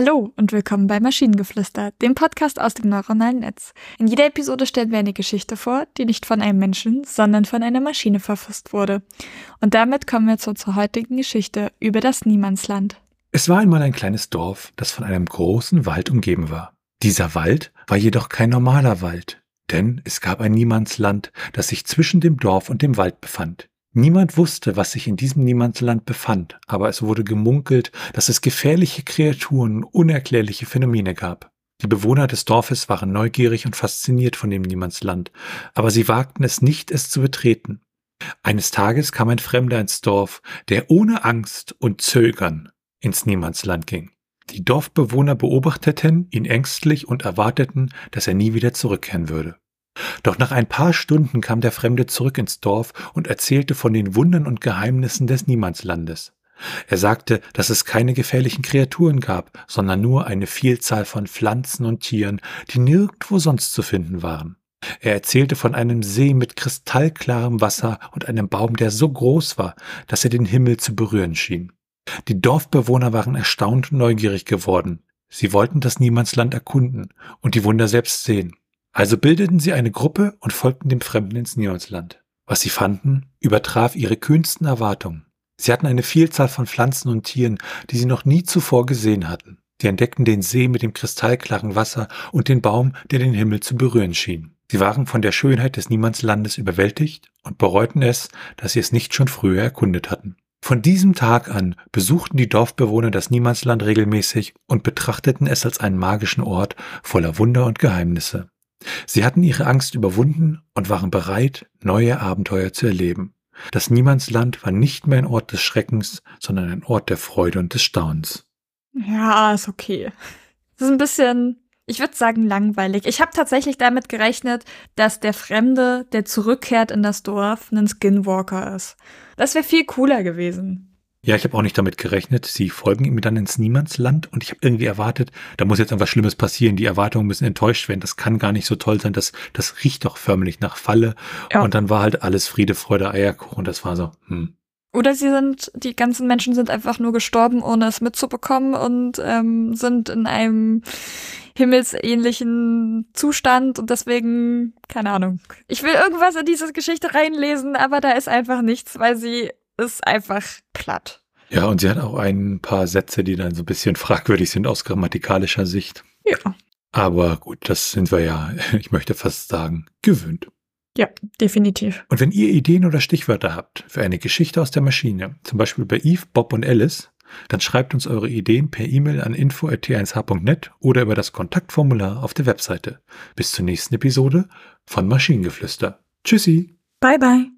Hallo und willkommen bei Maschinengeflüster, dem Podcast aus dem neuronalen Netz. In jeder Episode stellen wir eine Geschichte vor, die nicht von einem Menschen, sondern von einer Maschine verfasst wurde. Und damit kommen wir zur, zur heutigen Geschichte über das Niemandsland. Es war einmal ein kleines Dorf, das von einem großen Wald umgeben war. Dieser Wald war jedoch kein normaler Wald, denn es gab ein Niemandsland, das sich zwischen dem Dorf und dem Wald befand. Niemand wusste, was sich in diesem Niemandsland befand, aber es wurde gemunkelt, dass es gefährliche Kreaturen und unerklärliche Phänomene gab. Die Bewohner des Dorfes waren neugierig und fasziniert von dem Niemandsland, aber sie wagten es nicht, es zu betreten. Eines Tages kam ein Fremder ins Dorf, der ohne Angst und Zögern ins Niemandsland ging. Die Dorfbewohner beobachteten ihn ängstlich und erwarteten, dass er nie wieder zurückkehren würde. Doch nach ein paar Stunden kam der Fremde zurück ins Dorf und erzählte von den Wundern und Geheimnissen des Niemandslandes. Er sagte, dass es keine gefährlichen Kreaturen gab, sondern nur eine Vielzahl von Pflanzen und Tieren, die nirgendwo sonst zu finden waren. Er erzählte von einem See mit kristallklarem Wasser und einem Baum, der so groß war, dass er den Himmel zu berühren schien. Die Dorfbewohner waren erstaunt und neugierig geworden. Sie wollten das Niemandsland erkunden und die Wunder selbst sehen. Also bildeten sie eine Gruppe und folgten dem Fremden ins Niemandsland. Was sie fanden, übertraf ihre kühnsten Erwartungen. Sie hatten eine Vielzahl von Pflanzen und Tieren, die sie noch nie zuvor gesehen hatten. Sie entdeckten den See mit dem kristallklaren Wasser und den Baum, der den Himmel zu berühren schien. Sie waren von der Schönheit des Niemandslandes überwältigt und bereuten es, dass sie es nicht schon früher erkundet hatten. Von diesem Tag an besuchten die Dorfbewohner das Niemandsland regelmäßig und betrachteten es als einen magischen Ort voller Wunder und Geheimnisse. Sie hatten ihre Angst überwunden und waren bereit, neue Abenteuer zu erleben. Das Niemandsland war nicht mehr ein Ort des Schreckens, sondern ein Ort der Freude und des Staunens. Ja, ist okay. Das ist ein bisschen, ich würde sagen, langweilig. Ich habe tatsächlich damit gerechnet, dass der Fremde, der zurückkehrt in das Dorf, ein Skinwalker ist. Das wäre viel cooler gewesen. Ja, ich habe auch nicht damit gerechnet. Sie folgen ihm dann ins Niemandsland und ich habe irgendwie erwartet, da muss jetzt irgendwas Schlimmes passieren. Die Erwartungen müssen enttäuscht werden. Das kann gar nicht so toll sein. Das, das riecht doch förmlich nach Falle. Ja. Und dann war halt alles Friede, Freude, Eierkuchen. Das war so, hm. Oder sie sind, die ganzen Menschen sind einfach nur gestorben, ohne es mitzubekommen und ähm, sind in einem himmelsähnlichen Zustand und deswegen, keine Ahnung. Ich will irgendwas in diese Geschichte reinlesen, aber da ist einfach nichts, weil sie ist einfach platt. Ja, und sie hat auch ein paar Sätze, die dann so ein bisschen fragwürdig sind aus grammatikalischer Sicht. Ja. Aber gut, das sind wir ja, ich möchte fast sagen, gewöhnt. Ja, definitiv. Und wenn ihr Ideen oder Stichwörter habt für eine Geschichte aus der Maschine, zum Beispiel bei Eve, Bob und Alice, dann schreibt uns eure Ideen per E-Mail an info.t1h.net oder über das Kontaktformular auf der Webseite. Bis zur nächsten Episode von Maschinengeflüster. Tschüssi. Bye bye.